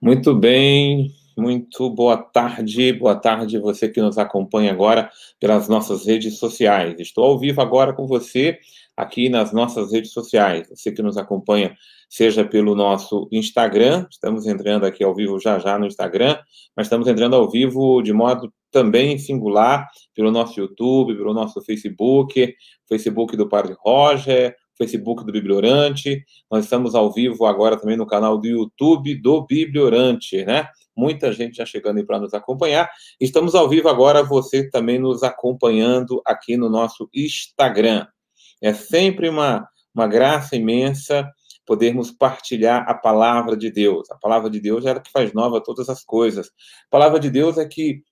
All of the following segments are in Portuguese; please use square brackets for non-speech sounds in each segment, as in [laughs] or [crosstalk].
Muito bem, muito boa tarde, boa tarde você que nos acompanha agora pelas nossas redes sociais. Estou ao vivo agora com você aqui nas nossas redes sociais. Você que nos acompanha, seja pelo nosso Instagram, estamos entrando aqui ao vivo já já no Instagram, mas estamos entrando ao vivo de modo também singular pelo nosso YouTube, pelo nosso Facebook, Facebook do Padre Roger, Facebook do Bibliorante. Nós estamos ao vivo agora também no canal do YouTube do Bibliorante, né? Muita gente já chegando aí para nos acompanhar. Estamos ao vivo agora, você também nos acompanhando aqui no nosso Instagram. É sempre uma, uma graça imensa podermos partilhar a palavra de Deus. A palavra de Deus é ela que faz nova todas as coisas. A palavra de Deus é que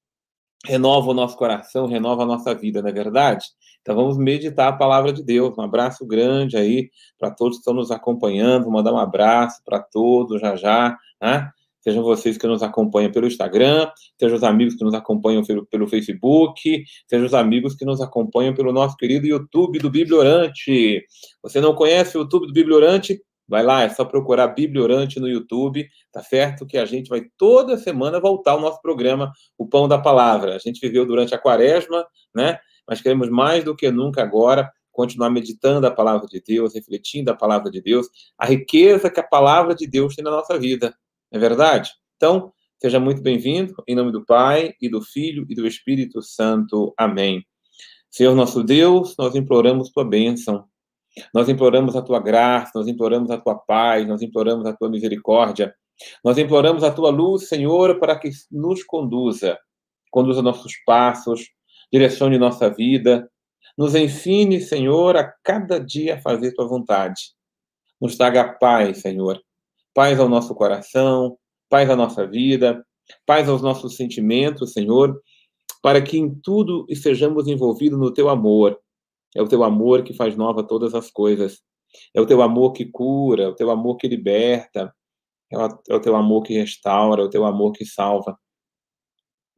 renova o nosso coração, renova a nossa vida, não é verdade? Então vamos meditar a palavra de Deus. Um abraço grande aí para todos que estão nos acompanhando. Vou mandar um abraço para todos já já, né? Sejam vocês que nos acompanham pelo Instagram, sejam os amigos que nos acompanham pelo, pelo Facebook, sejam os amigos que nos acompanham pelo nosso querido YouTube do Bibliorante. Você não conhece o YouTube do Bibliorante? Vai lá, é só procurar Bibliorante no YouTube, tá certo? Que a gente vai toda semana voltar ao nosso programa, O Pão da Palavra. A gente viveu durante a quaresma, né? Mas queremos mais do que nunca agora continuar meditando a palavra de Deus, refletindo a palavra de Deus, a riqueza que a palavra de Deus tem na nossa vida. Não é verdade? Então, seja muito bem-vindo, em nome do Pai, e do Filho, e do Espírito Santo. Amém. Senhor nosso Deus, nós imploramos tua bênção nós imploramos a tua graça, nós imploramos a tua paz, nós imploramos a tua misericórdia. Nós imploramos a tua luz, Senhor, para que nos conduza, conduza nossos passos, direcione nossa vida. Nos ensine, Senhor, a cada dia fazer tua vontade. Nos traga paz, Senhor. Paz ao nosso coração, paz à nossa vida, paz aos nossos sentimentos, Senhor, para que em tudo estejamos envolvidos no teu amor é o teu amor que faz nova todas as coisas. É o teu amor que cura, é o teu amor que liberta, é o, é teu amor que restaura, é o teu amor que salva.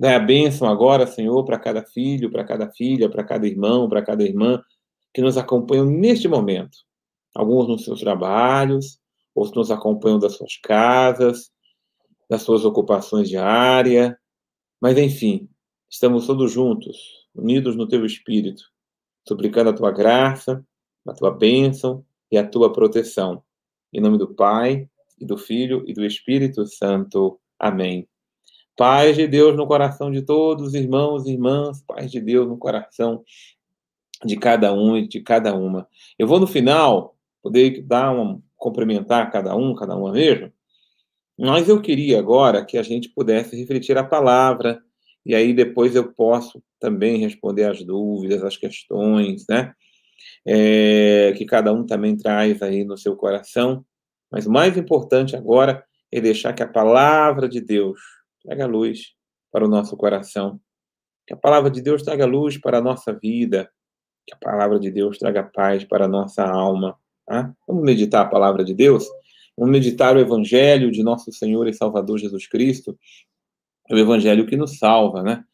Dá a bênção agora, Senhor, para cada filho, para cada filha, para cada irmão, para cada irmã que nos acompanham neste momento. Alguns nos seus trabalhos, outros nos acompanham das suas casas, das suas ocupações diárias. Mas, enfim, estamos todos juntos, unidos no teu espírito, suplicando a tua graça, a tua bênção e a tua proteção. Em nome do Pai, e do Filho e do Espírito Santo. Amém. Paz de Deus no coração de todos, irmãos e irmãs, paz de Deus no coração de cada um e de cada uma. Eu vou no final poder dar um cumprimentar cada um, cada uma mesmo, mas eu queria agora que a gente pudesse refletir a palavra e aí depois eu posso também responder as dúvidas, as questões, né? É, que cada um também traz aí no seu coração. Mas o mais importante agora é deixar que a palavra de Deus traga luz para o nosso coração. Que a palavra de Deus traga luz para a nossa vida. Que a palavra de Deus traga paz para a nossa alma. Tá? Vamos meditar a palavra de Deus? Vamos meditar o Evangelho de nosso Senhor e Salvador Jesus Cristo, é o evangelho que nos salva, né?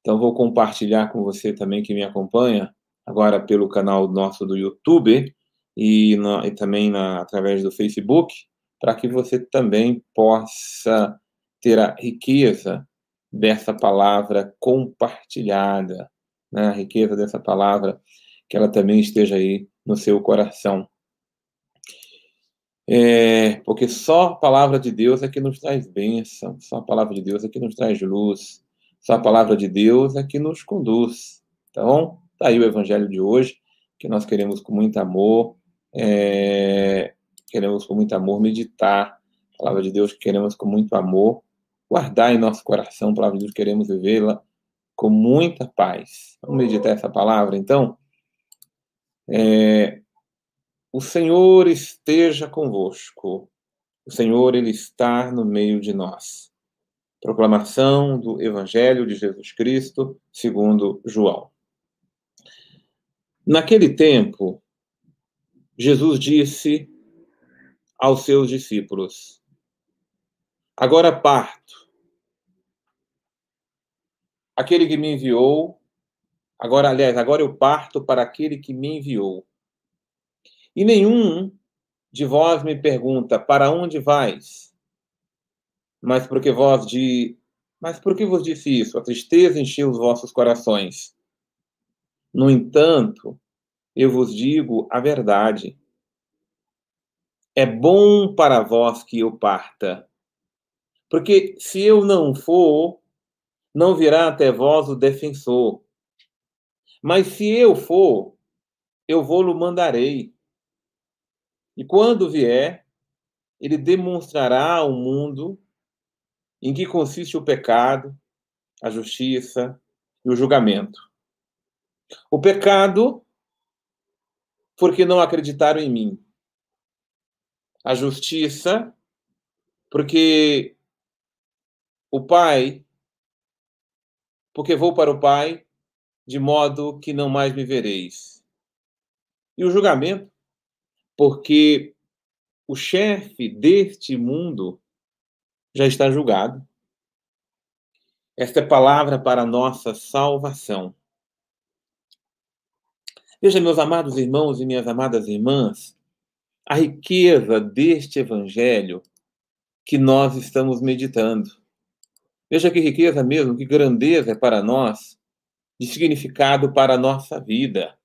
Então vou compartilhar com você também que me acompanha agora pelo canal nosso do YouTube e, na, e também na, através do Facebook, para que você também possa ter a riqueza dessa palavra compartilhada, né? a riqueza dessa palavra, que ela também esteja aí no seu coração. É, porque só a palavra de Deus é que nos traz bênção, só a palavra de Deus é que nos traz luz, só a palavra de Deus é que nos conduz. Então, tá aí o evangelho de hoje, que nós queremos com muito amor, é, queremos com muito amor meditar a palavra de Deus, queremos com muito amor guardar em nosso coração a palavra de Deus, queremos vivê-la com muita paz. Vamos meditar essa palavra, então? É, o Senhor esteja convosco. O Senhor, Ele está no meio de nós. Proclamação do Evangelho de Jesus Cristo, segundo João. Naquele tempo, Jesus disse aos seus discípulos: Agora parto. Aquele que me enviou, agora, aliás, agora eu parto para aquele que me enviou. E nenhum de vós me pergunta: Para onde vais? Mas porque vós de. Mas por que vos disse isso? A tristeza encheu os vossos corações. No entanto, eu vos digo a verdade. É bom para vós que eu parta. Porque se eu não for, não virá até vós o defensor. Mas se eu for, eu vou-lo mandarei. E quando vier, ele demonstrará ao mundo em que consiste o pecado, a justiça e o julgamento. O pecado, porque não acreditaram em mim a justiça, porque o Pai, porque vou para o Pai, de modo que não mais me vereis. E o julgamento, porque o chefe deste mundo já está julgado. Esta é palavra para a nossa salvação. Veja, meus amados irmãos e minhas amadas irmãs, a riqueza deste evangelho que nós estamos meditando. Veja que riqueza mesmo, que grandeza é para nós, de significado para a nossa vida.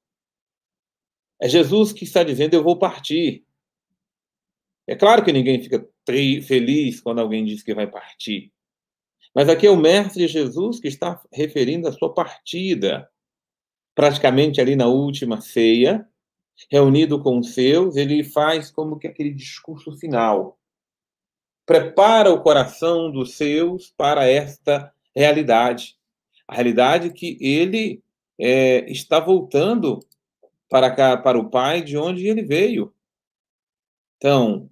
É Jesus que está dizendo: Eu vou partir. É claro que ninguém fica feliz quando alguém diz que vai partir. Mas aqui é o Mestre Jesus que está referindo a sua partida, praticamente ali na última ceia, reunido com os seus, ele faz como que aquele discurso final. Prepara o coração dos seus para esta realidade. A realidade que ele é, está voltando para cá, para o Pai, de onde ele veio. Então,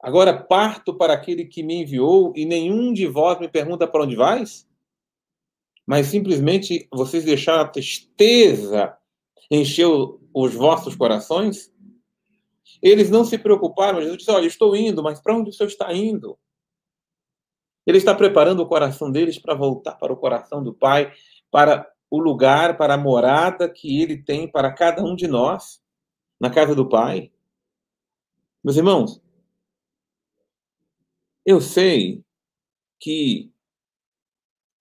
agora parto para aquele que me enviou e nenhum de vós me pergunta para onde vais? Mas simplesmente vocês deixaram a tristeza encher os vossos corações? Eles não se preocuparam. Jesus disse: Olha, estou indo, mas para onde o Senhor está indo? Ele está preparando o coração deles para voltar para o coração do Pai, para o lugar, para a morada que ele tem para cada um de nós, na casa do Pai. Meus irmãos, eu sei que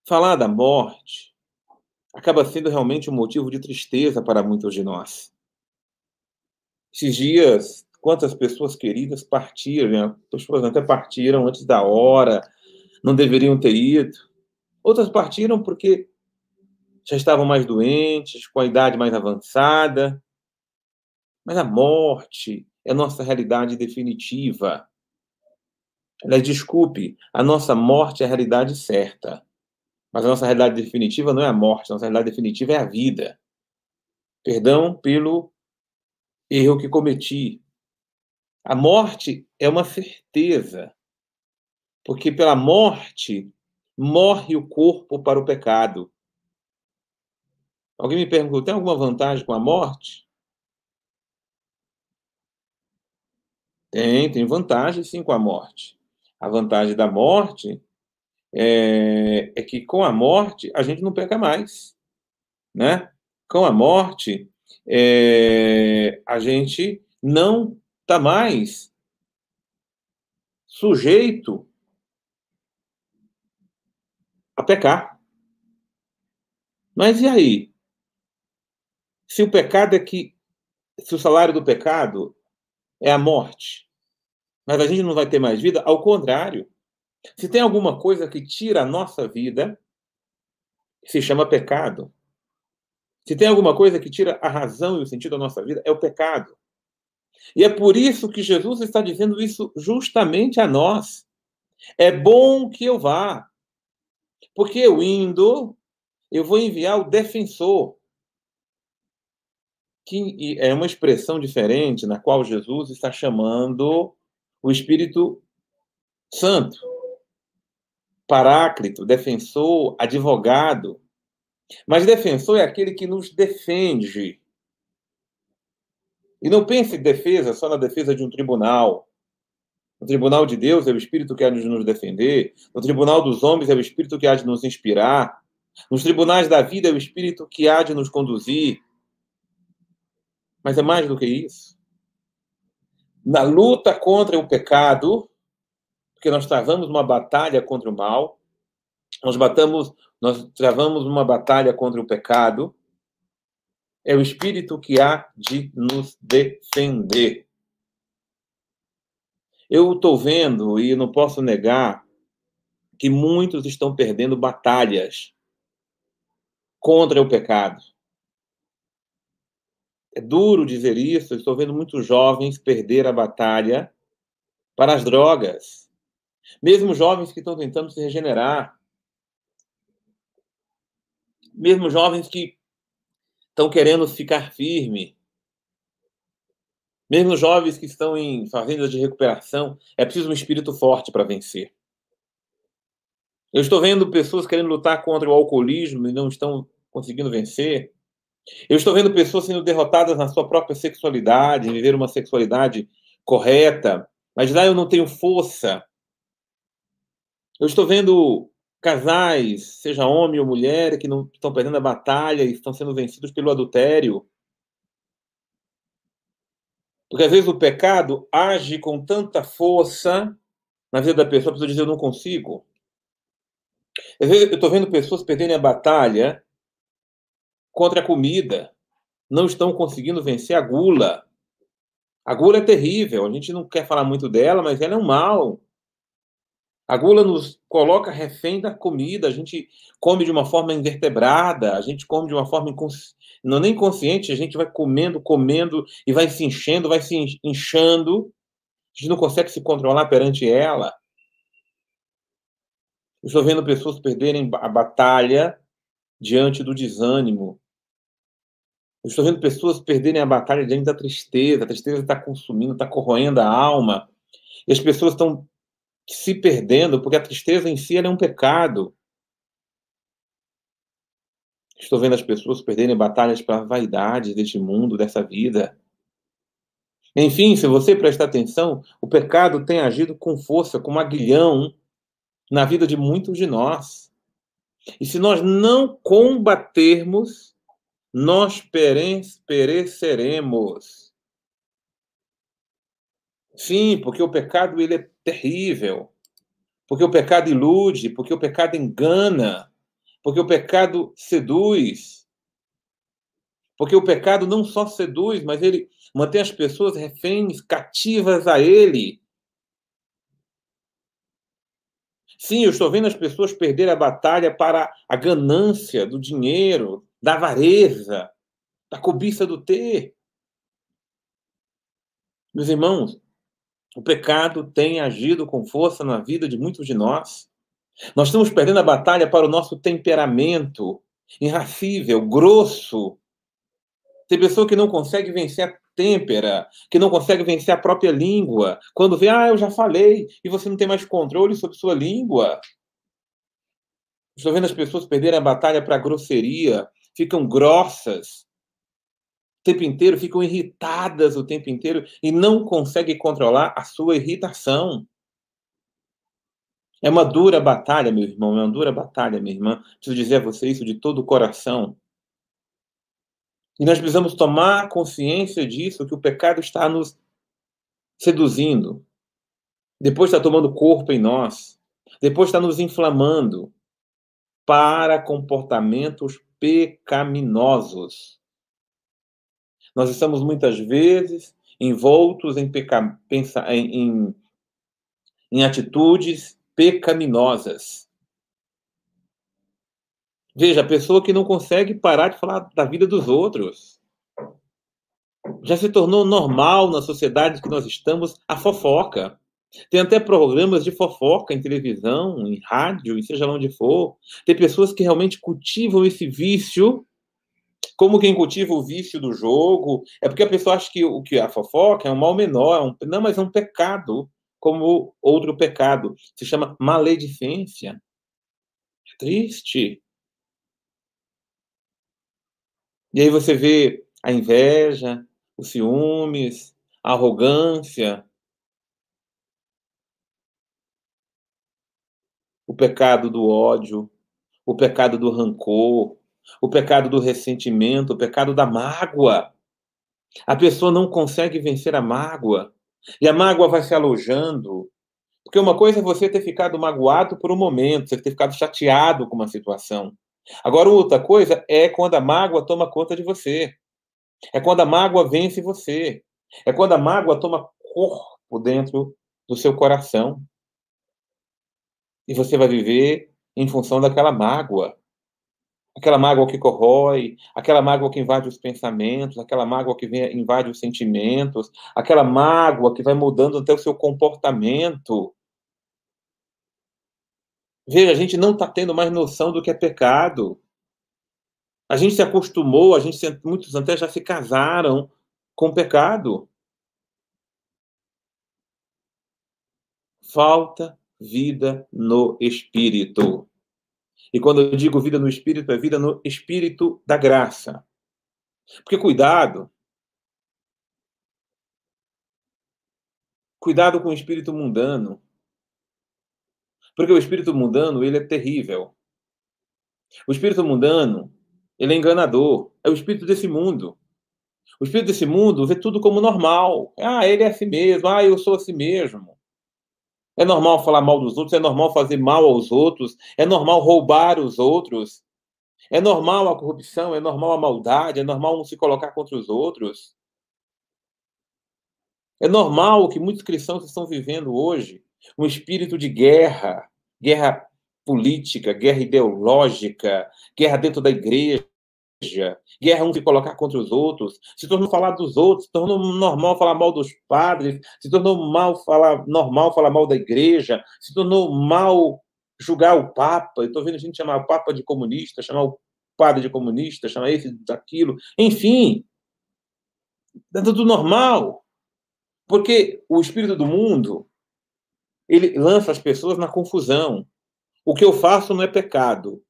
falar da morte acaba sendo realmente um motivo de tristeza para muitos de nós. Esses dias, quantas pessoas queridas partiram, né? pessoas até partiram antes da hora, não deveriam ter ido. Outras partiram porque já estavam mais doentes, com a idade mais avançada. Mas a morte é nossa realidade definitiva. Aliás, desculpe, a nossa morte é a realidade certa. Mas a nossa realidade definitiva não é a morte, a nossa realidade definitiva é a vida. Perdão pelo erro que cometi. A morte é uma certeza, porque pela morte morre o corpo para o pecado. Alguém me perguntou: tem alguma vantagem com a morte? Tem, tem vantagem sim com a morte. A vantagem da morte é, é que com a morte a gente não peca mais, né? Com a morte é, a gente não está mais sujeito a pecar. Mas e aí? Se o pecado é que. Se o salário do pecado é a morte, mas a gente não vai ter mais vida, ao contrário. Se tem alguma coisa que tira a nossa vida, se chama pecado. Se tem alguma coisa que tira a razão e o sentido da nossa vida, é o pecado. E é por isso que Jesus está dizendo isso justamente a nós. É bom que eu vá, porque eu indo, eu vou enviar o defensor, que é uma expressão diferente na qual Jesus está chamando o Espírito Santo, Paráclito, defensor, advogado. Mas defensor é aquele que nos defende. E não pense defesa só na defesa de um tribunal. No tribunal de Deus é o Espírito que há de nos defender. No tribunal dos homens é o Espírito que há de nos inspirar. Nos tribunais da vida é o Espírito que há de nos conduzir. Mas é mais do que isso. na luta contra o pecado, porque nós travamos uma batalha contra o mal, nós batamos, nós travamos uma batalha contra o pecado, é o Espírito que há de nos defender. Eu estou vendo e não posso negar que muitos estão perdendo batalhas contra o pecado. É duro dizer isso, estou vendo muitos jovens perder a batalha para as drogas. Mesmo jovens que estão tentando se regenerar. Mesmo jovens que estão querendo ficar firme. Mesmo jovens que estão em fazendas de recuperação, é preciso um espírito forte para vencer. Eu estou vendo pessoas querendo lutar contra o alcoolismo e não estão conseguindo vencer. Eu estou vendo pessoas sendo derrotadas na sua própria sexualidade, viver uma sexualidade correta, mas lá eu não tenho força. Eu estou vendo casais, seja homem ou mulher, que não estão perdendo a batalha e estão sendo vencidos pelo adultério. Porque às vezes o pecado age com tanta força na vida da pessoa, a pessoa diz: Eu não consigo. Às vezes eu estou vendo pessoas perderem a batalha contra a comida. Não estão conseguindo vencer a gula. A gula é terrível. A gente não quer falar muito dela, mas ela é um mal. A gula nos coloca refém da comida, a gente come de uma forma invertebrada, a gente come de uma forma não nem consciente, a gente vai comendo, comendo e vai se enchendo, vai se inchando. A gente não consegue se controlar perante ela. Estou vendo pessoas perderem a batalha diante do desânimo. estou vendo pessoas perderem a batalha diante da tristeza. A tristeza está consumindo, está corroendo a alma. E as pessoas estão se perdendo, porque a tristeza em si é um pecado. Estou vendo as pessoas perderem batalhas para a vaidade deste mundo, dessa vida. Enfim, se você prestar atenção, o pecado tem agido com força, como aguilhão, na vida de muitos de nós. E se nós não combatermos, nós pereceremos. Sim, porque o pecado ele é terrível. Porque o pecado ilude, porque o pecado engana, porque o pecado seduz. Porque o pecado não só seduz, mas ele mantém as pessoas reféns, cativas a ele. Sim, eu estou vendo as pessoas perder a batalha para a ganância do dinheiro, da avareza, da cobiça do ter. Meus irmãos, o pecado tem agido com força na vida de muitos de nós. Nós estamos perdendo a batalha para o nosso temperamento irracível, grosso. Tem pessoa que não consegue vencer a têmpera, que não consegue vencer a própria língua. Quando vê, ah, eu já falei, e você não tem mais controle sobre sua língua. Estou vendo as pessoas perderem a batalha para a grosseria, ficam grossas, tempo inteiro, ficam irritadas o tempo inteiro e não conseguem controlar a sua irritação. É uma dura batalha, meu irmão, é uma dura batalha, minha irmã. Preciso dizer a você isso de todo o coração. E nós precisamos tomar consciência disso, que o pecado está nos seduzindo. Depois está tomando corpo em nós. Depois está nos inflamando para comportamentos pecaminosos. Nós estamos muitas vezes envoltos em, peca... em, em, em atitudes pecaminosas. Veja, a pessoa que não consegue parar de falar da vida dos outros. Já se tornou normal na sociedade que nós estamos a fofoca. Tem até programas de fofoca em televisão, em rádio, e seja lá onde for. Tem pessoas que realmente cultivam esse vício como quem cultiva o vício do jogo, é porque a pessoa acha que o que a fofoca é um mal menor, é um, não, mas é um pecado, como outro pecado. Se chama maledicência. É triste. E aí você vê a inveja, os ciúmes, a arrogância, o pecado do ódio, o pecado do rancor, o pecado do ressentimento, o pecado da mágoa. A pessoa não consegue vencer a mágoa. E a mágoa vai se alojando. Porque uma coisa é você ter ficado magoado por um momento, você ter ficado chateado com uma situação. Agora, outra coisa é quando a mágoa toma conta de você. É quando a mágoa vence você. É quando a mágoa toma corpo dentro do seu coração. E você vai viver em função daquela mágoa. Aquela mágoa que corrói, aquela mágoa que invade os pensamentos, aquela mágoa que vem, invade os sentimentos, aquela mágoa que vai mudando até o seu comportamento. Veja, a gente não está tendo mais noção do que é pecado. A gente se acostumou, a gente muitos até já se casaram com o pecado. Falta vida no espírito. E quando eu digo vida no espírito, é vida no espírito da graça. Porque cuidado. Cuidado com o espírito mundano. Porque o espírito mundano, ele é terrível. O espírito mundano, ele é enganador. É o espírito desse mundo. O espírito desse mundo vê tudo como normal. Ah, ele é assim mesmo. Ah, eu sou assim mesmo. É normal falar mal dos outros, é normal fazer mal aos outros, é normal roubar os outros, é normal a corrupção, é normal a maldade, é normal não se colocar contra os outros. É normal o que muitos cristãos estão vivendo hoje, um espírito de guerra, guerra política, guerra ideológica, guerra dentro da igreja, guerra um se colocar contra os outros, se tornou falar dos outros, se tornou normal falar mal dos padres, se tornou mal falar, normal falar mal da igreja, se tornou mal julgar o Papa. Estou vendo gente chamar o Papa de comunista, chamar o padre de comunista, chamar esse daquilo, enfim, é tudo normal. Porque o espírito do mundo ele lança as pessoas na confusão. O que eu faço não é pecado.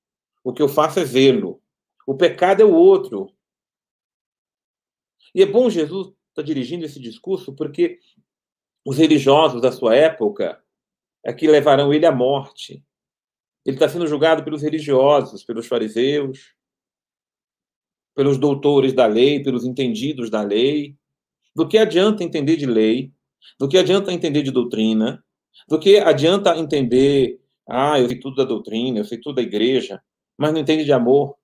O que eu faço é zelo. O pecado é o outro. E é bom Jesus estar tá dirigindo esse discurso porque os religiosos da sua época é que levarão ele à morte. Ele está sendo julgado pelos religiosos, pelos fariseus, pelos doutores da lei, pelos entendidos da lei. Do que adianta entender de lei? Do que adianta entender de doutrina? Do que adianta entender, ah, eu sei tudo da doutrina, eu sei tudo da igreja, mas não entende de amor?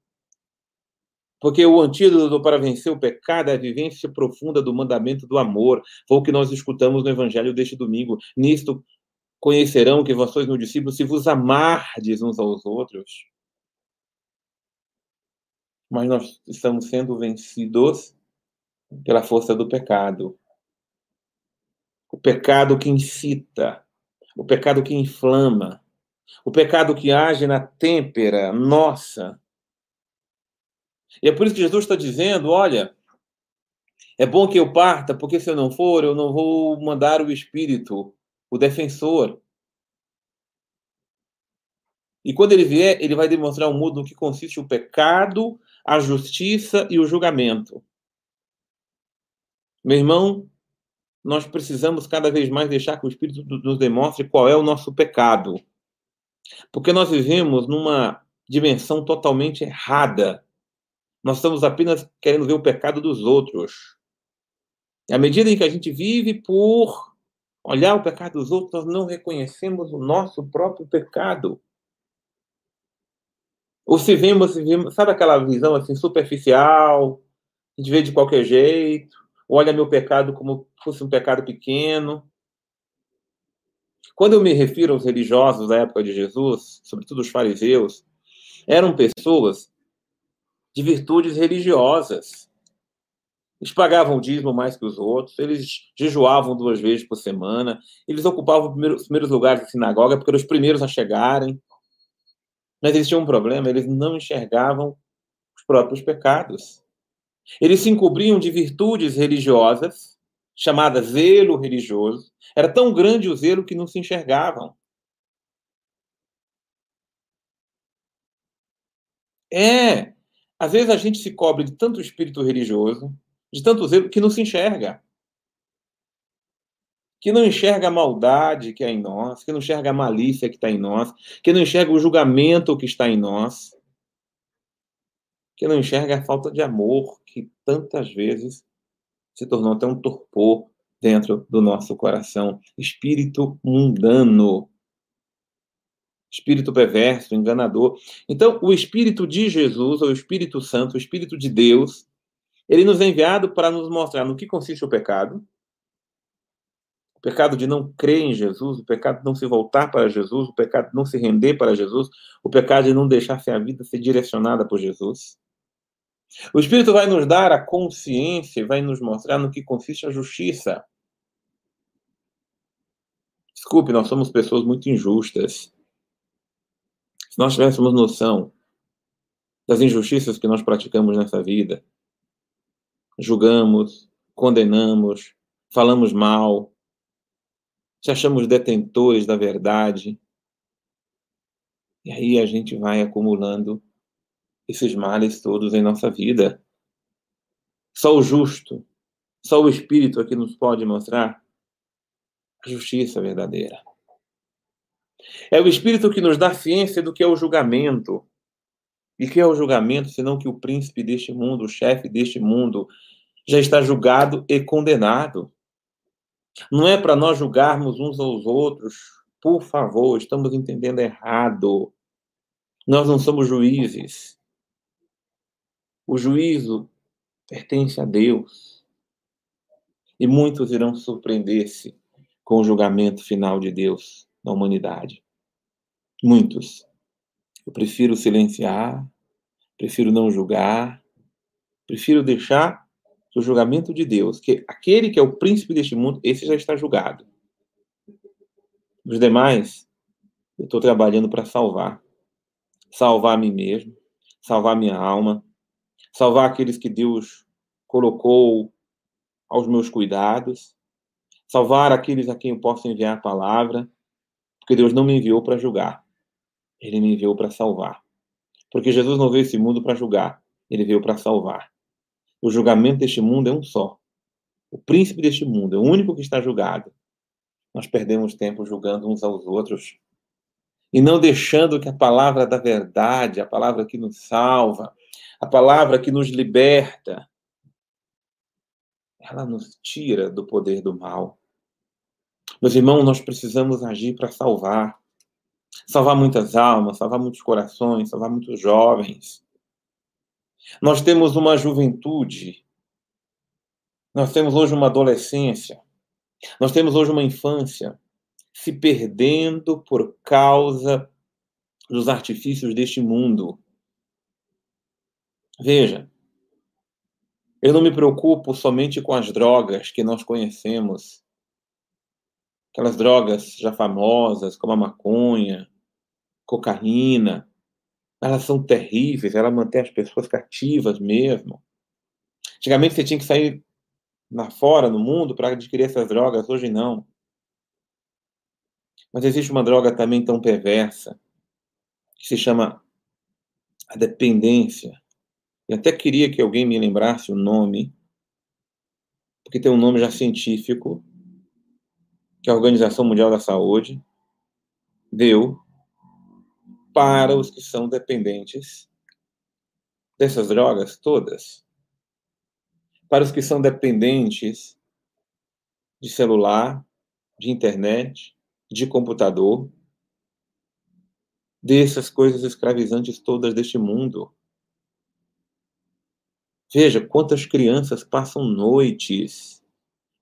Porque o antídoto para vencer o pecado é a vivência profunda do mandamento do amor. Foi o que nós escutamos no evangelho deste domingo. Nisto conhecerão que vós sois meus discípulos se vos amardes uns aos outros. Mas nós estamos sendo vencidos pela força do pecado. O pecado que incita, o pecado que inflama, o pecado que age na têmpera nossa e é por isso que Jesus está dizendo: olha, é bom que eu parta, porque se eu não for, eu não vou mandar o Espírito, o defensor. E quando ele vier, ele vai demonstrar um mundo no que consiste o pecado, a justiça e o julgamento. Meu irmão, nós precisamos cada vez mais deixar que o Espírito nos demonstre qual é o nosso pecado. Porque nós vivemos numa dimensão totalmente errada nós estamos apenas querendo ver o pecado dos outros. E à medida em que a gente vive por olhar o pecado dos outros, nós não reconhecemos o nosso próprio pecado. Ou se vemos, se vemos sabe aquela visão assim superficial, a gente vê de qualquer jeito, olha meu pecado como fosse um pecado pequeno. Quando eu me refiro aos religiosos da época de Jesus, sobretudo os fariseus, eram pessoas de virtudes religiosas. Eles pagavam o dízimo mais que os outros, eles jejuavam duas vezes por semana, eles ocupavam os primeiros lugares da sinagoga porque eram os primeiros a chegarem. Mas eles tinham um problema, eles não enxergavam os próprios pecados. Eles se encobriam de virtudes religiosas, chamadas zelo religioso. Era tão grande o zelo que não se enxergavam. É, às vezes a gente se cobre de tanto espírito religioso, de tanto zelo, que não se enxerga. Que não enxerga a maldade que é em nós, que não enxerga a malícia que está em nós, que não enxerga o julgamento que está em nós, que não enxerga a falta de amor que tantas vezes se tornou até um torpor dentro do nosso coração. Espírito mundano. Espírito perverso, enganador. Então, o Espírito de Jesus, ou o Espírito Santo, o Espírito de Deus, ele nos é enviado para nos mostrar no que consiste o pecado, o pecado de não crer em Jesus, o pecado de não se voltar para Jesus, o pecado de não se render para Jesus, o pecado de não deixar a vida ser direcionada por Jesus. O Espírito vai nos dar a consciência, vai nos mostrar no que consiste a justiça. Desculpe, nós somos pessoas muito injustas. Se nós tivéssemos noção das injustiças que nós praticamos nessa vida, julgamos, condenamos, falamos mal, se achamos detentores da verdade. E aí a gente vai acumulando esses males todos em nossa vida. Só o justo, só o Espírito aqui nos pode mostrar a justiça verdadeira. É o Espírito que nos dá ciência do que é o julgamento. E que é o julgamento, senão que o príncipe deste mundo, o chefe deste mundo, já está julgado e condenado. Não é para nós julgarmos uns aos outros. Por favor, estamos entendendo errado. Nós não somos juízes. O juízo pertence a Deus. E muitos irão surpreender-se com o julgamento final de Deus na humanidade. Muitos. Eu prefiro silenciar, prefiro não julgar, prefiro deixar do julgamento de Deus, que aquele que é o príncipe deste mundo, esse já está julgado. Os demais, eu estou trabalhando para salvar. Salvar a mim mesmo, salvar minha alma, salvar aqueles que Deus colocou aos meus cuidados, salvar aqueles a quem eu posso enviar a palavra, porque Deus não me enviou para julgar, ele me enviou para salvar. Porque Jesus não veio esse mundo para julgar, ele veio para salvar. O julgamento deste mundo é um só. O príncipe deste mundo é o único que está julgado. Nós perdemos tempo julgando uns aos outros e não deixando que a palavra da verdade, a palavra que nos salva, a palavra que nos liberta, ela nos tira do poder do mal. Meus irmãos, nós precisamos agir para salvar. Salvar muitas almas, salvar muitos corações, salvar muitos jovens. Nós temos uma juventude, nós temos hoje uma adolescência, nós temos hoje uma infância se perdendo por causa dos artifícios deste mundo. Veja, eu não me preocupo somente com as drogas que nós conhecemos, aquelas drogas já famosas, como a maconha, cocaína, elas são terríveis, ela mantém as pessoas cativas mesmo. Antigamente você tinha que sair lá fora, no mundo, para adquirir essas drogas, hoje não. Mas existe uma droga também tão perversa, que se chama a dependência. Eu até queria que alguém me lembrasse o nome, porque tem um nome já científico, que a Organização Mundial da Saúde deu para os que são dependentes dessas drogas todas. Para os que são dependentes de celular, de internet, de computador, dessas coisas escravizantes todas deste mundo. Veja quantas crianças passam noites,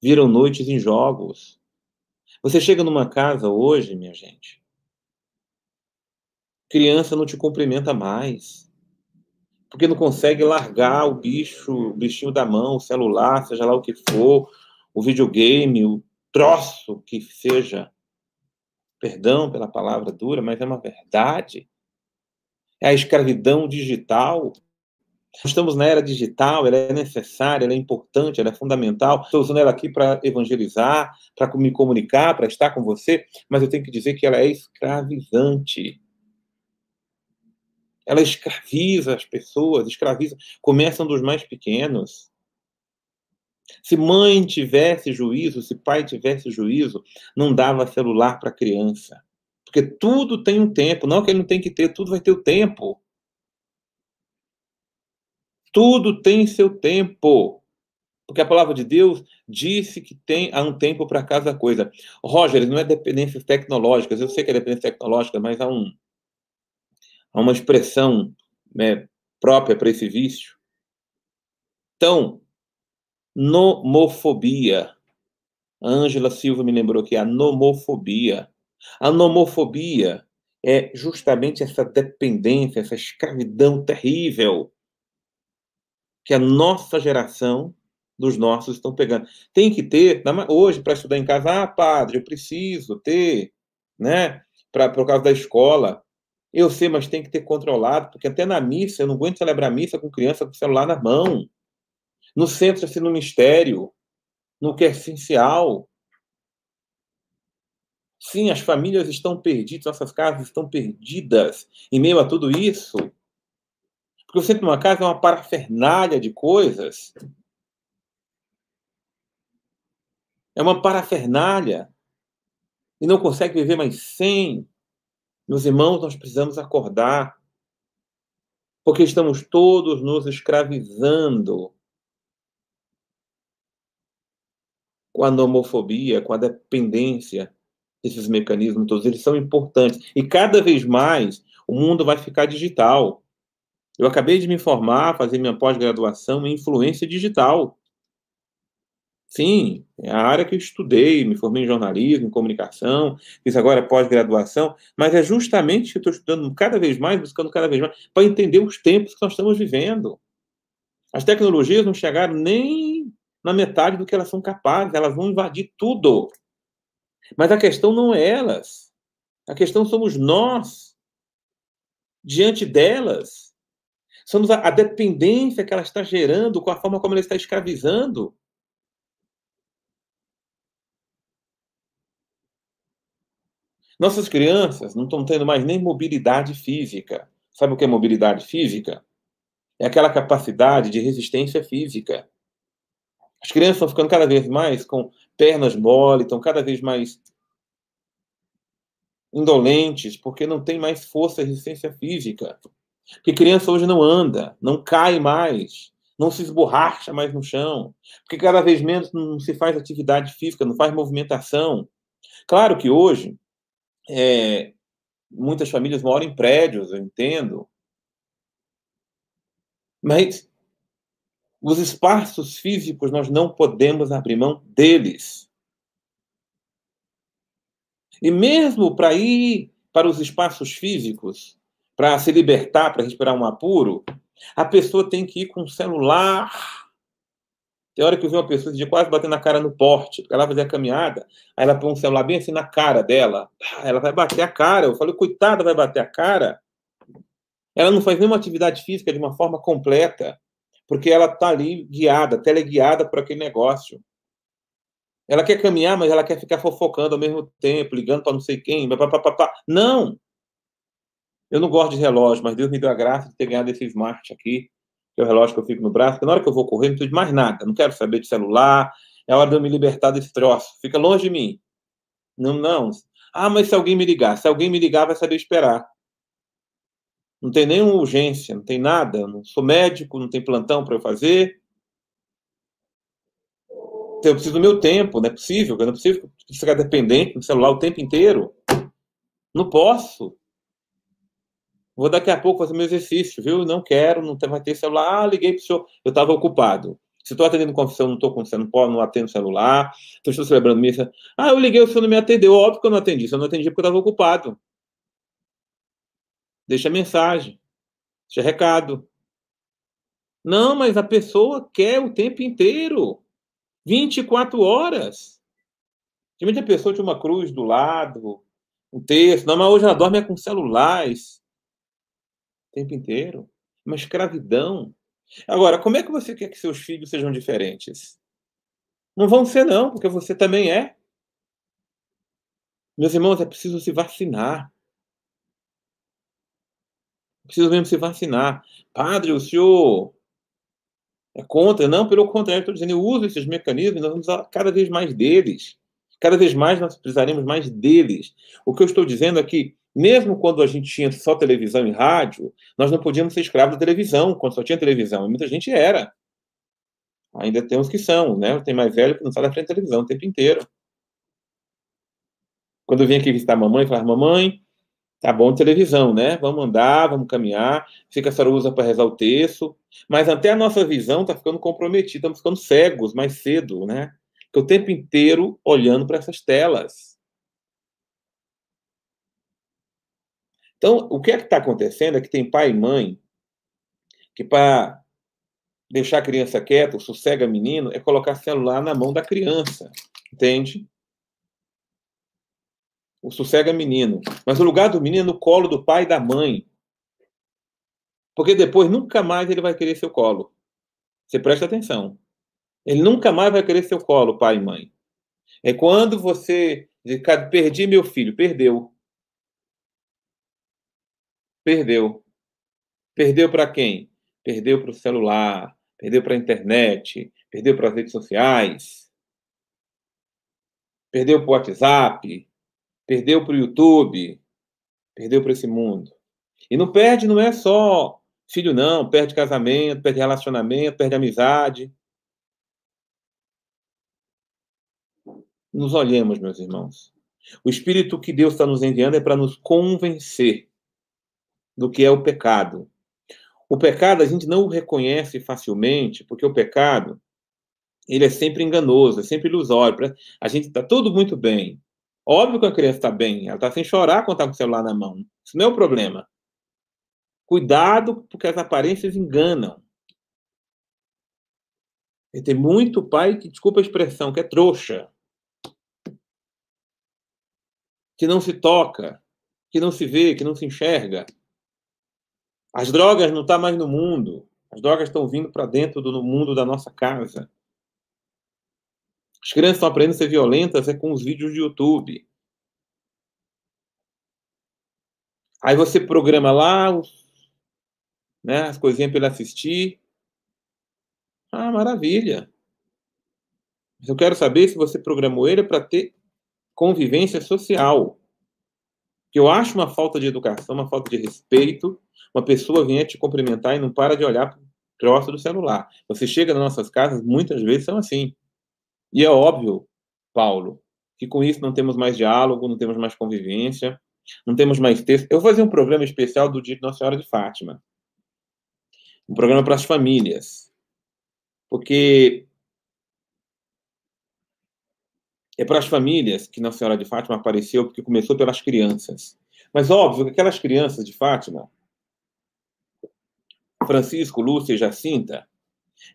viram noites em jogos. Você chega numa casa hoje, minha gente, criança não te cumprimenta mais. Porque não consegue largar o bicho, o bichinho da mão, o celular, seja lá o que for, o videogame, o troço que seja. Perdão pela palavra dura, mas é uma verdade. É a escravidão digital. Estamos na era digital, ela é necessária, ela é importante, ela é fundamental. Estou usando ela aqui para evangelizar, para me comunicar, para estar com você, mas eu tenho que dizer que ela é escravizante. Ela escraviza as pessoas, escraviza, começam dos mais pequenos. Se mãe tivesse juízo, se pai tivesse juízo, não dava celular para criança. Porque tudo tem um tempo. Não que ele não tem que ter, tudo vai ter o tempo. Tudo tem seu tempo. Porque a palavra de Deus disse que tem há um tempo para cada coisa. Roger, não é dependências tecnológicas, eu sei que é dependência tecnológica, mas há, um, há uma expressão né, própria para esse vício. Então, nomofobia. Ângela Silva me lembrou que a nomofobia. A nomofobia é justamente essa dependência, essa escravidão terrível que a nossa geração dos nossos estão pegando. Tem que ter, hoje, para estudar em casa, ah, padre, eu preciso ter, né, pra, por causa da escola. Eu sei, mas tem que ter controlado, porque até na missa, eu não aguento celebrar missa com criança com celular na mão. No centro, assim, no mistério, no que é essencial. Sim, as famílias estão perdidas, nossas casas estão perdidas em meio a tudo isso. Porque centro de uma casa é uma parafernália de coisas É uma parafernália. E não consegue viver mais sem. Meus irmãos, nós precisamos acordar. Porque estamos todos nos escravizando com a nomofobia, com a dependência desses mecanismos todos. Eles são importantes. E cada vez mais o mundo vai ficar digital. Eu acabei de me formar, fazer minha pós-graduação em influência digital. Sim, é a área que eu estudei, me formei em jornalismo, em comunicação, fiz agora pós-graduação, mas é justamente que eu estou estudando cada vez mais, buscando cada vez mais, para entender os tempos que nós estamos vivendo. As tecnologias não chegaram nem na metade do que elas são capazes, elas vão invadir tudo. Mas a questão não é elas, a questão somos nós, diante delas. Somos a, a dependência que ela está gerando com a forma como ela está escravizando. Nossas crianças não estão tendo mais nem mobilidade física. Sabe o que é mobilidade física? É aquela capacidade de resistência física. As crianças estão ficando cada vez mais com pernas mole, estão cada vez mais indolentes, porque não tem mais força e resistência física. Porque criança hoje não anda, não cai mais, não se esborracha mais no chão, porque cada vez menos não se faz atividade física, não faz movimentação. Claro que hoje é, muitas famílias moram em prédios, eu entendo. Mas os espaços físicos nós não podemos abrir mão deles. E mesmo para ir para os espaços físicos, para se libertar, para respirar um apuro, a pessoa tem que ir com o celular tem hora que eu vi uma pessoa de quase batendo a cara no porte, porque ela fazia caminhada, aí ela põe um celular bem assim na cara dela. Ela vai bater a cara. Eu falei, coitada, vai bater a cara. Ela não faz nenhuma atividade física de uma forma completa, porque ela está ali guiada, teleguiada por aquele negócio. Ela quer caminhar, mas ela quer ficar fofocando ao mesmo tempo, ligando para não sei quem. Papapá. Não! Eu não gosto de relógio, mas Deus me deu a graça de ter ganhado esse smart aqui que é o relógio que eu fico no braço, porque na hora que eu vou correr, não preciso de mais nada, não quero saber de celular, é hora de eu me libertar desse troço, fica longe de mim. Não, não. Ah, mas se alguém me ligar, se alguém me ligar, vai saber esperar. Não tem nenhuma urgência, não tem nada, não sou médico, não tem plantão para eu fazer. Então, eu preciso do meu tempo, não é possível, eu não preciso ficar dependente do celular o tempo inteiro. Não posso. Vou daqui a pouco fazer meu exercício, viu? Não quero, não vai ter celular. Ah, liguei para o senhor, eu estava ocupado. Se estou atendendo confissão, não estou você, não não atendo celular. Então, estou celebrando missa. Ah, eu liguei, o senhor não me atendeu. Óbvio que eu não atendi. Se eu não atendi porque eu estava ocupado. Deixa mensagem. Deixa recado. Não, mas a pessoa quer o tempo inteiro. 24 horas. Tem muita pessoa de uma cruz do lado, um texto. Não, mas hoje ela dorme com celulares tempo inteiro. Uma escravidão. Agora, como é que você quer que seus filhos sejam diferentes? Não vão ser, não, porque você também é. Meus irmãos, é preciso se vacinar. É preciso mesmo se vacinar. Padre, o senhor é contra? Não, pelo contrário, estou dizendo, eu uso esses mecanismos, nós vamos usar cada vez mais deles. Cada vez mais nós precisaremos mais deles. O que eu estou dizendo é que mesmo quando a gente tinha só televisão e rádio, nós não podíamos ser escravos da televisão, quando só tinha televisão. E muita gente era. Ainda tem uns que são, né? Tem mais velho que não sai da frente da televisão o tempo inteiro. Quando eu vim aqui visitar a mamãe, falar, mamãe, tá bom de televisão, né? Vamos andar, vamos caminhar. Fica a senhora usa para rezar o texto. Mas até a nossa visão está ficando comprometida, estamos ficando cegos mais cedo, né? Porque o tempo inteiro olhando para essas telas. Então, o que é que está acontecendo é que tem pai e mãe que, para deixar a criança quieta, sossega menino, é colocar celular na mão da criança. Entende? O sossega menino. Mas o lugar do menino é no colo do pai e da mãe. Porque depois nunca mais ele vai querer seu colo. Você presta atenção. Ele nunca mais vai querer seu colo, pai e mãe. É quando você perdi meu filho, perdeu. Perdeu. Perdeu para quem? Perdeu para o celular, perdeu para a internet, perdeu para as redes sociais, perdeu para o WhatsApp, perdeu para o YouTube, perdeu para esse mundo. E não perde, não é só filho, não, perde casamento, perde relacionamento, perde amizade. Nos olhemos, meus irmãos. O Espírito que Deus está nos enviando é para nos convencer do que é o pecado. O pecado a gente não o reconhece facilmente, porque o pecado ele é sempre enganoso, é sempre ilusório. A gente está tudo muito bem. Óbvio que a criança está bem, ela está sem chorar quando está com o celular na mão. Isso não é o problema. Cuidado, porque as aparências enganam. E tem muito pai que, desculpa a expressão, que é trouxa. Que não se toca, que não se vê, que não se enxerga. As drogas não estão tá mais no mundo. As drogas estão vindo para dentro do mundo da nossa casa. As crianças estão aprendendo a ser violentas é com os vídeos de YouTube. Aí você programa lá né, as coisinhas para ele assistir. Ah, maravilha. Mas eu quero saber se você programou ele para ter convivência social. Que eu acho uma falta de educação, uma falta de respeito uma pessoa vinha te cumprimentar e não para de olhar para o troço do celular. Você chega nas nossas casas, muitas vezes são assim. E é óbvio, Paulo, que com isso não temos mais diálogo, não temos mais convivência, não temos mais texto. Eu vou fazer um programa especial do dia de Nossa Senhora de Fátima. Um programa para as famílias. Porque é para as famílias que Nossa Senhora de Fátima apareceu, porque começou pelas crianças. Mas óbvio que aquelas crianças de Fátima Francisco, Lúcia e Jacinta,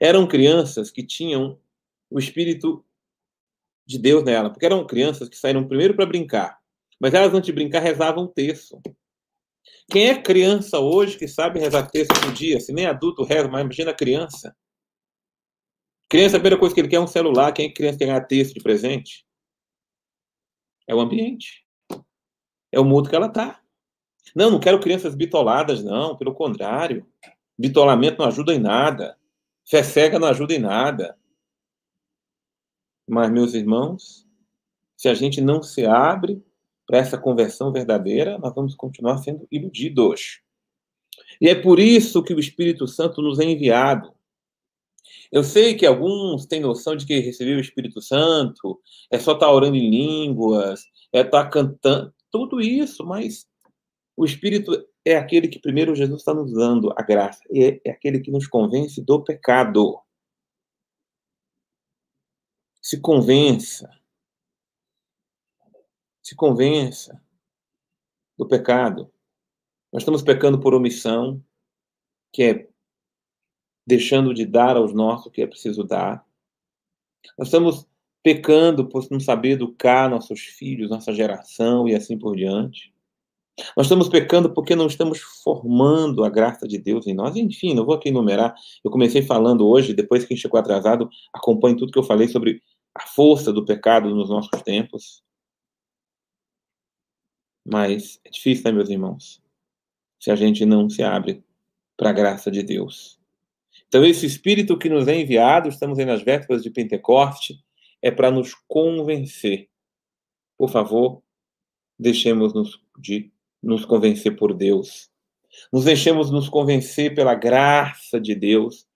eram crianças que tinham o espírito de Deus nela, porque eram crianças que saíram primeiro para brincar, mas elas antes de brincar rezavam texto. Quem é criança hoje que sabe rezar texto por dia? Se nem adulto reza, mas imagina criança. Criança, a primeira coisa que ele quer é um celular. Quem é criança que ganhar texto de presente? É o ambiente. É o mundo que ela está. Não, não quero crianças bitoladas, não. Pelo contrário. Bitolamento não ajuda em nada. Fé cega não ajuda em nada. Mas, meus irmãos, se a gente não se abre para essa conversão verdadeira, nós vamos continuar sendo iludidos. E é por isso que o Espírito Santo nos é enviado. Eu sei que alguns têm noção de que receber o Espírito Santo é só estar tá orando em línguas, é estar tá cantando, tudo isso, mas o Espírito é aquele que primeiro Jesus está nos dando a graça, é, é aquele que nos convence do pecado. Se convença. Se convença do pecado. Nós estamos pecando por omissão, que é deixando de dar aos nossos o que é preciso dar. Nós estamos pecando por não saber educar nossos filhos, nossa geração e assim por diante. Nós estamos pecando porque não estamos formando a graça de Deus em nós. Enfim, não vou aqui enumerar. Eu comecei falando hoje, depois que chegou atrasado, acompanhe tudo que eu falei sobre a força do pecado nos nossos tempos. Mas é difícil, né, meus irmãos? Se a gente não se abre para a graça de Deus. Então, esse Espírito que nos é enviado, estamos aí nas vésperas de Pentecoste, é para nos convencer. Por favor, deixemos-nos de nos convencer por Deus. Nos deixemos nos convencer pela graça de Deus.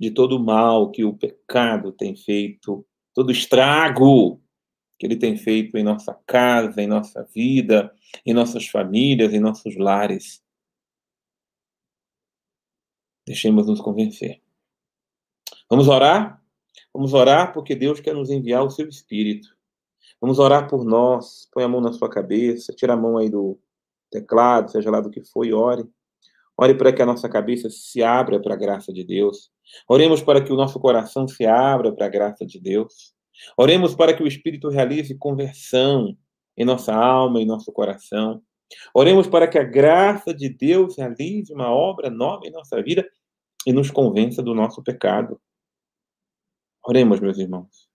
de todo o mal que o pecado tem feito, todo estrago que ele tem feito em nossa casa, em nossa vida, em nossas famílias, em nossos lares. Deixemos nos convencer. Vamos orar? Vamos orar porque Deus quer nos enviar o seu Espírito. Vamos orar por nós. Põe a mão na sua cabeça, tira a mão aí do teclado, seja lá do que for, e ore. Ore para que a nossa cabeça se abra para a graça de Deus. Oremos para que o nosso coração se abra para a graça de Deus. Oremos para que o Espírito realize conversão em nossa alma, em nosso coração. Oremos para que a graça de Deus realize uma obra nova em nossa vida e nos convença do nosso pecado. Oremos, meus irmãos.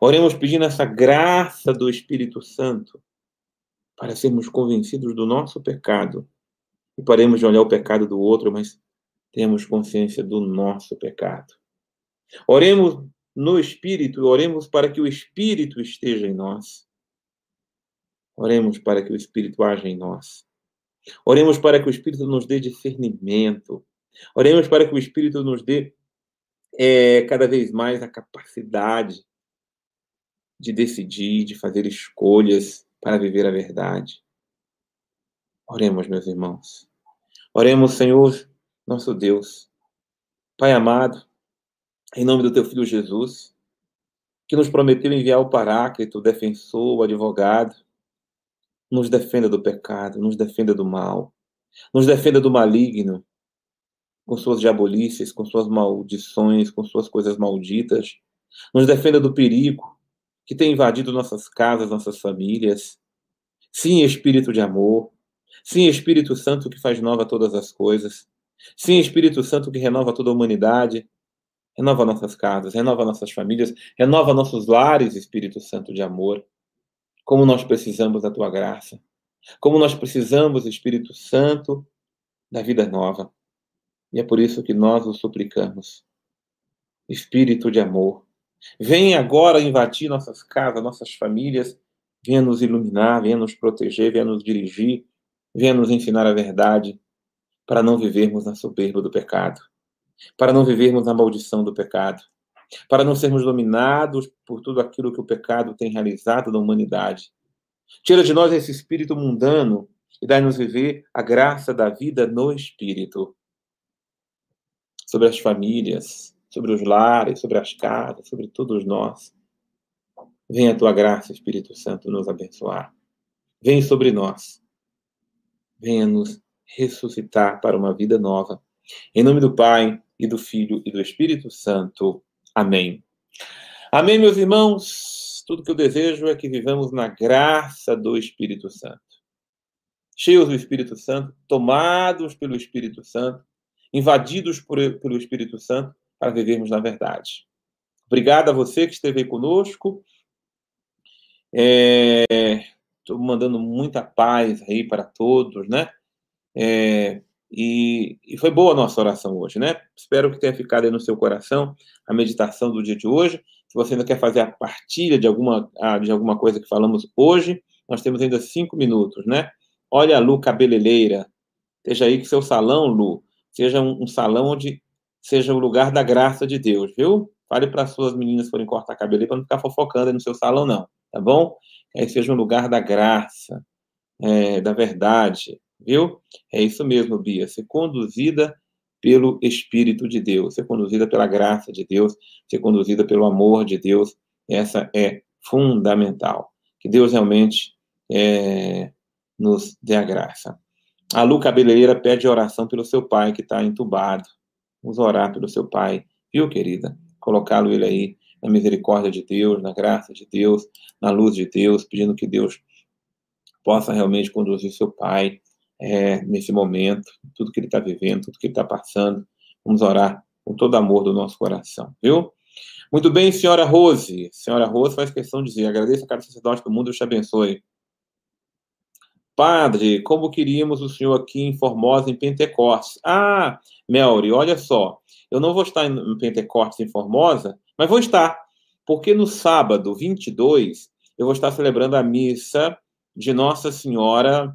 Oremos pedindo essa graça do Espírito Santo para sermos convencidos do nosso pecado e paremos de olhar o pecado do outro, mas temos consciência do nosso pecado. Oremos no Espírito, oremos para que o Espírito esteja em nós. Oremos para que o Espírito haja em nós. Oremos para que o Espírito nos dê discernimento. Oremos para que o Espírito nos dê é, cada vez mais a capacidade de decidir, de fazer escolhas para viver a verdade. Oremos, meus irmãos. Oremos, Senhor, nosso Deus. Pai amado, em nome do teu filho Jesus, que nos prometeu enviar o Paráclito, o defensor, o advogado, nos defenda do pecado, nos defenda do mal, nos defenda do maligno, com suas diabolícias, com suas maldições, com suas coisas malditas, nos defenda do perigo que tem invadido nossas casas, nossas famílias. Sim, Espírito de amor, Sim, Espírito Santo que faz nova todas as coisas. Sim, Espírito Santo que renova toda a humanidade. Renova nossas casas, renova nossas famílias, renova nossos lares, Espírito Santo de amor. Como nós precisamos da tua graça. Como nós precisamos, Espírito Santo, da vida nova. E é por isso que nós o suplicamos. Espírito de amor, vem agora invadir nossas casas, nossas famílias, venha nos iluminar, venha nos proteger, venha nos dirigir, venha nos ensinar a verdade para não vivermos na soberba do pecado, para não vivermos na maldição do pecado, para não sermos dominados por tudo aquilo que o pecado tem realizado na humanidade. Tira de nós esse espírito mundano e dai-nos viver a graça da vida no espírito. Sobre as famílias, sobre os lares, sobre as casas, sobre todos nós. Venha a tua graça, Espírito Santo, nos abençoar. Vem sobre nós venha nos ressuscitar para uma vida nova. Em nome do Pai, e do Filho e do Espírito Santo. Amém. Amém, meus irmãos. Tudo que eu desejo é que vivamos na graça do Espírito Santo. Cheios do Espírito Santo, tomados pelo Espírito Santo, invadidos por, pelo Espírito Santo, para vivermos na verdade. Obrigado a você que esteve aí conosco. É, Estou mandando muita paz aí para todos, né? É, e, e, foi boa a nossa oração hoje, né? Espero que tenha ficado aí no seu coração a meditação do dia de hoje. Se você ainda quer fazer a partilha de alguma, de alguma coisa que falamos hoje, nós temos ainda cinco minutos, né? Olha a Lu cabeleireira. Esteja aí que seu salão, Lu, seja um, um salão onde seja o lugar da graça de Deus, viu? Fale para suas meninas forem cortar cabelo para não ficar fofocando aí no seu salão, não, tá bom? é, seja um lugar da graça, é, da verdade, viu? É isso mesmo, Bia, ser conduzida pelo Espírito de Deus, ser conduzida pela graça de Deus, ser conduzida pelo amor de Deus, essa é fundamental. Que Deus realmente é, nos dê a graça. A Lu Cabeleireira pede oração pelo seu pai que está entubado. Vamos orar pelo seu pai, viu, querida? Colocá-lo ele aí na misericórdia de Deus, na graça de Deus, na luz de Deus, pedindo que Deus possa realmente conduzir seu pai é, nesse momento, tudo que ele está vivendo, tudo que ele está passando. Vamos orar com todo amor do nosso coração, viu? Muito bem, senhora Rose. Senhora Rose faz questão de dizer: agradeço a cada sacerdote do mundo, Deus te abençoe. Padre, como queríamos o senhor aqui em Formosa, em Pentecostes. Ah, Melry, olha só, eu não vou estar em Pentecostes, em Formosa, mas vou estar, porque no sábado 22 eu vou estar celebrando a missa de Nossa Senhora,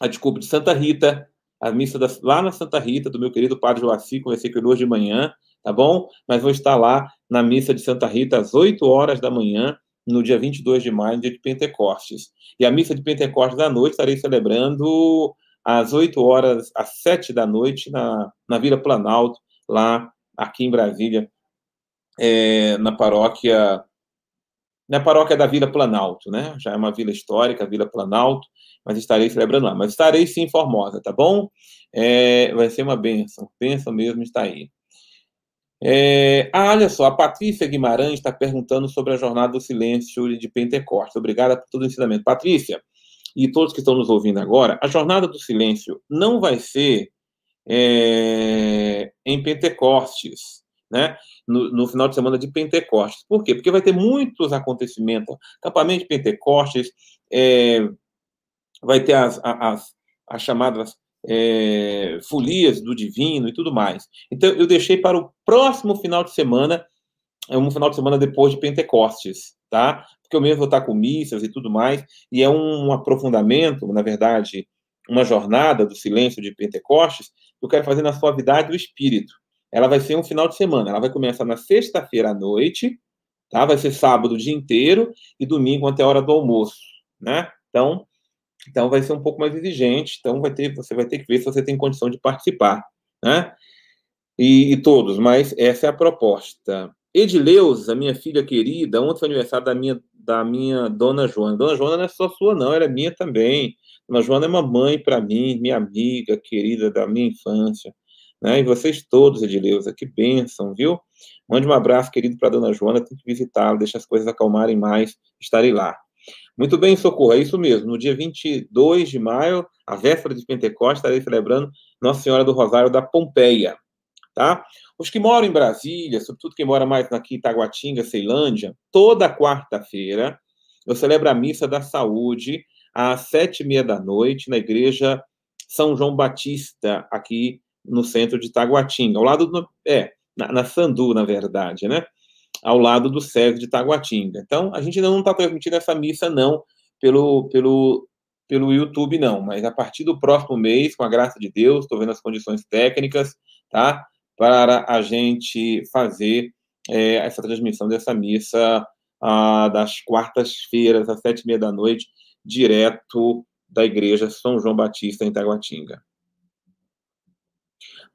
a desculpa, de Santa Rita, a missa da, lá na Santa Rita, do meu querido Padre Joaci, conversei com ele hoje de manhã, tá bom? Mas vou estar lá na missa de Santa Rita às 8 horas da manhã, no dia 22 de maio, dia de Pentecostes. E a missa de Pentecostes da noite estarei celebrando às 8 horas, às 7 da noite, na, na Vila Planalto, lá aqui em Brasília, é, na paróquia na paróquia da Vila Planalto, né? Já é uma vila histórica, Vila Planalto, mas estarei celebrando lá. Mas estarei sim em Formosa, tá bom? É, vai ser uma benção, benção mesmo está aí. É, ah, olha só, a Patrícia Guimarães está perguntando sobre a jornada do silêncio de Pentecostes. Obrigada por todo o ensinamento. Patrícia, e todos que estão nos ouvindo agora, a jornada do silêncio não vai ser é, em Pentecostes, né? No, no, final de semana de Pentecostes. Por quê? Porque vai ter muitos acontecimentos. Acampamento de Pentecostes, é, vai ter as, as, as chamadas é, folias do divino e tudo mais. Então, eu deixei para o próximo final de semana, é um final de semana depois de Pentecostes, tá? Porque eu mesmo vou estar com missas e tudo mais, e é um aprofundamento, na verdade, uma jornada do silêncio de Pentecostes, que eu quero fazer na suavidade do espírito. Ela vai ser um final de semana, ela vai começar na sexta-feira à noite, tá? Vai ser sábado o dia inteiro e domingo até a hora do almoço, né? Então, então vai ser um pouco mais exigente, então vai ter, você vai ter que ver se você tem condição de participar, né? E, e todos, mas essa é a proposta. Edileuza, minha filha querida, ontem foi aniversário da minha, da minha dona Joana. Dona Joana não é só sua, não, ela é minha também. Dona Joana é uma mãe para mim, minha amiga querida da minha infância. Né? E vocês todos, Edileuza, que bênção, viu? Mande um abraço, querido, para Dona Joana, tem que visitá-la, deixa as coisas acalmarem mais, estarei lá. Muito bem, Socorro, é isso mesmo. No dia 22 de maio, a véspera de Pentecostes, estarei celebrando Nossa Senhora do Rosário da Pompeia, tá? Os que moram em Brasília, sobretudo quem mora mais aqui em Itaguatinga, Ceilândia, toda quarta-feira eu celebro a Missa da Saúde às sete e meia da noite na Igreja São João Batista, aqui no centro de Itaguatinga, ao lado do... É, na, na Sandu, na verdade, né? Ao lado do SESC de Taguatinga. Então, a gente não está transmitindo essa missa, não, pelo, pelo, pelo YouTube, não, mas a partir do próximo mês, com a graça de Deus, estou vendo as condições técnicas, tá? Para a gente fazer é, essa transmissão dessa missa das quartas-feiras, às sete e meia da noite, direto da Igreja São João Batista, em Taguatinga.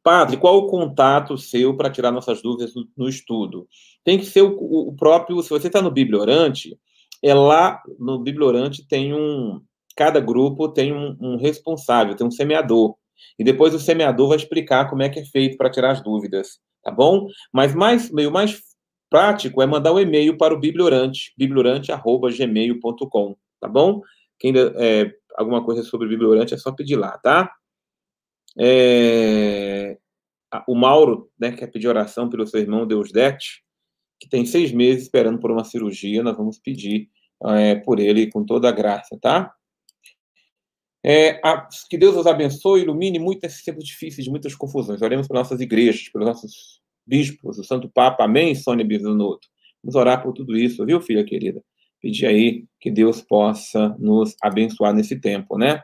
Padre, qual o contato seu para tirar nossas dúvidas no, no estudo? Tem que ser o, o próprio. Se você está no Bibliorante, é lá no Bibliorante tem um. Cada grupo tem um, um responsável, tem um semeador. E depois o semeador vai explicar como é que é feito para tirar as dúvidas, tá bom? Mas mais, meio mais prático é mandar um e-mail para o Bibliorante, bibliorante.gmail.com, tá bom? Quem é, alguma coisa sobre o Bibliorante é só pedir lá, tá? É, o Mauro, né, quer pedir oração pelo seu irmão Deusdete, que tem seis meses esperando por uma cirurgia, nós vamos pedir é, por ele com toda a graça, tá? É, a, que Deus os abençoe, ilumine muito esses tempos difíceis, de muitas confusões. Oremos pelas nossas igrejas, pelos nossos bispos, o Santo Papa. Amém, Sônia Bisonotto? Vamos orar por tudo isso, viu, filha querida? Pedir aí que Deus possa nos abençoar nesse tempo, né?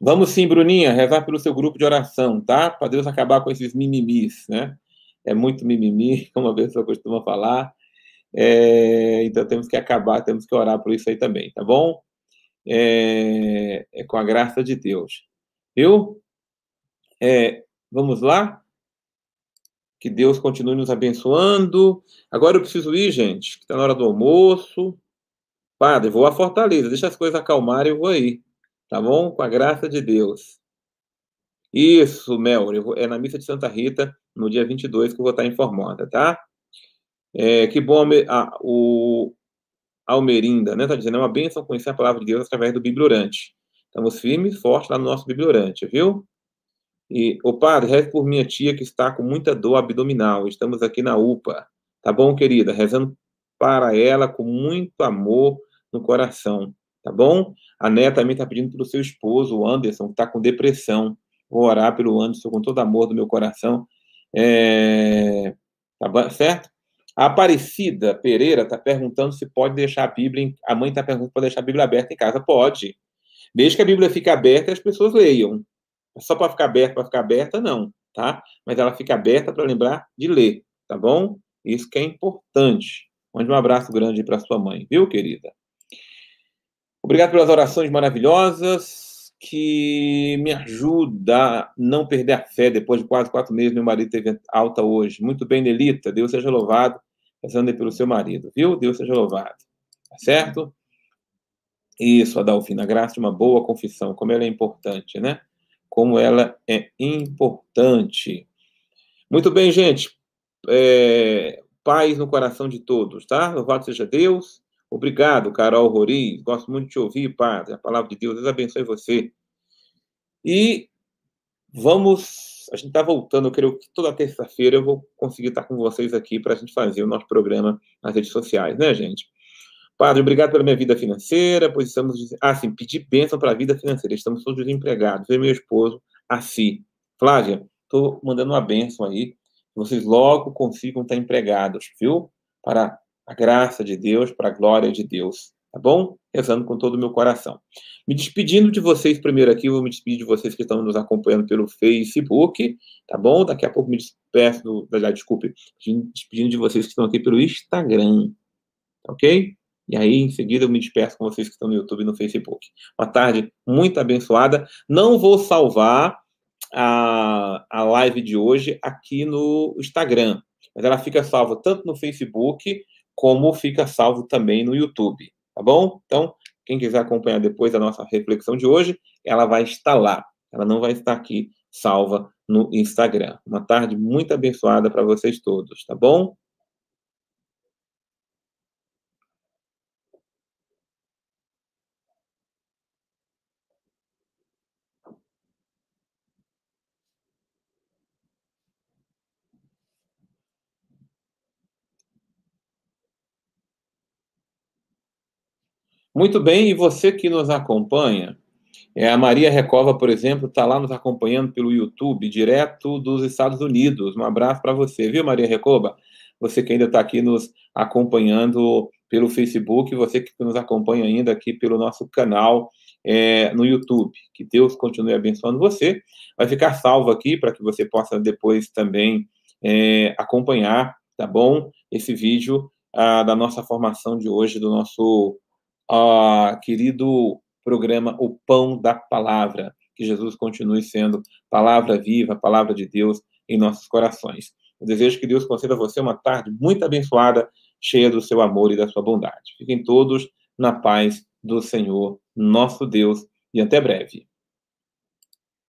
Vamos sim, Bruninha, rezar pelo seu grupo de oração, tá? Para Deus acabar com esses mimimis, né? É muito mimimi, [laughs] como a pessoa costuma falar. É, então temos que acabar, temos que orar por isso aí também, tá bom? É, é com a graça de Deus. Viu? É, vamos lá? Que Deus continue nos abençoando. Agora eu preciso ir, gente, que está na hora do almoço. Padre, vou a Fortaleza, deixa as coisas acalmarem, eu vou aí. Tá bom? Com a graça de Deus. Isso, Mel. É na missa de Santa Rita, no dia 22, que eu vou estar informada, tá? É, que bom ah, o Almerinda, né? Tá dizendo, é uma bênção conhecer a palavra de Deus através do bibliorante. Estamos firmes e fortes lá no nosso bibliorante, viu? E, o padre, reze por minha tia que está com muita dor abdominal. Estamos aqui na UPA. Tá bom, querida? Rezando para ela com muito amor no coração. Tá bom? A Né também está pedindo para o seu esposo, o Anderson, que está com depressão. Vou orar pelo Anderson com todo amor do meu coração. É... Tá certo? A Aparecida Pereira está perguntando se pode deixar a Bíblia. A mãe está perguntando se pode deixar a Bíblia aberta em casa. Pode. Desde que a Bíblia fique aberta as pessoas leiam. Só para ficar aberta, para ficar aberta, não. tá? Mas ela fica aberta para lembrar de ler, tá bom? Isso que é importante. Mande um abraço grande para sua mãe, viu, querida? Obrigado pelas orações maravilhosas que me ajuda a não perder a fé depois de quase quatro meses. Meu marido teve alta hoje. Muito bem, Nelita. Deus seja louvado. Rezando pelo seu marido, viu? Deus seja louvado. Tá certo? Isso, Adalfina. Graça de uma boa confissão. Como ela é importante, né? Como ela é importante. Muito bem, gente. É, paz no coração de todos, tá? Louvado seja Deus. Obrigado, Carol Roriz. Gosto muito de te ouvir, Padre. A palavra de Deus. Deus abençoe você. E vamos. A gente está voltando, eu creio que toda terça-feira eu vou conseguir estar com vocês aqui para a gente fazer o nosso programa nas redes sociais, né, gente? Padre, obrigado pela minha vida financeira, pois estamos. Ah, sim, pedir bênção para a vida financeira. Estamos todos desempregados. Eu e meu esposo, assim. Flávia, estou mandando uma bênção aí vocês logo consigam estar empregados, viu? Para a graça de Deus, para a glória de Deus, tá bom? Rezando com todo o meu coração. Me despedindo de vocês primeiro aqui, vou me despedir de vocês que estão nos acompanhando pelo Facebook, tá bom? Daqui a pouco me despeço, do, desculpe, despedindo de vocês que estão aqui pelo Instagram, tá ok? E aí, em seguida, eu me despeço com vocês que estão no YouTube e no Facebook. Uma tarde muito abençoada. Não vou salvar a, a live de hoje aqui no Instagram, mas ela fica salva tanto no Facebook como fica salvo também no YouTube, tá bom? Então, quem quiser acompanhar depois a nossa reflexão de hoje, ela vai estar lá. Ela não vai estar aqui salva no Instagram. Uma tarde muito abençoada para vocês todos, tá bom? Muito bem, e você que nos acompanha, é, a Maria Recova, por exemplo, está lá nos acompanhando pelo YouTube, direto dos Estados Unidos. Um abraço para você, viu, Maria Recoba? Você que ainda está aqui nos acompanhando pelo Facebook, você que nos acompanha ainda aqui pelo nosso canal é, no YouTube. Que Deus continue abençoando você. Vai ficar salvo aqui para que você possa depois também é, acompanhar, tá bom? Esse vídeo ah, da nossa formação de hoje, do nosso uh, querido programa O Pão da Palavra. Que Jesus continue sendo palavra viva, palavra de Deus em nossos corações. Eu desejo que Deus conceda a você uma tarde muito abençoada, cheia do seu amor e da sua bondade. Fiquem todos na paz do Senhor, nosso Deus, e até breve.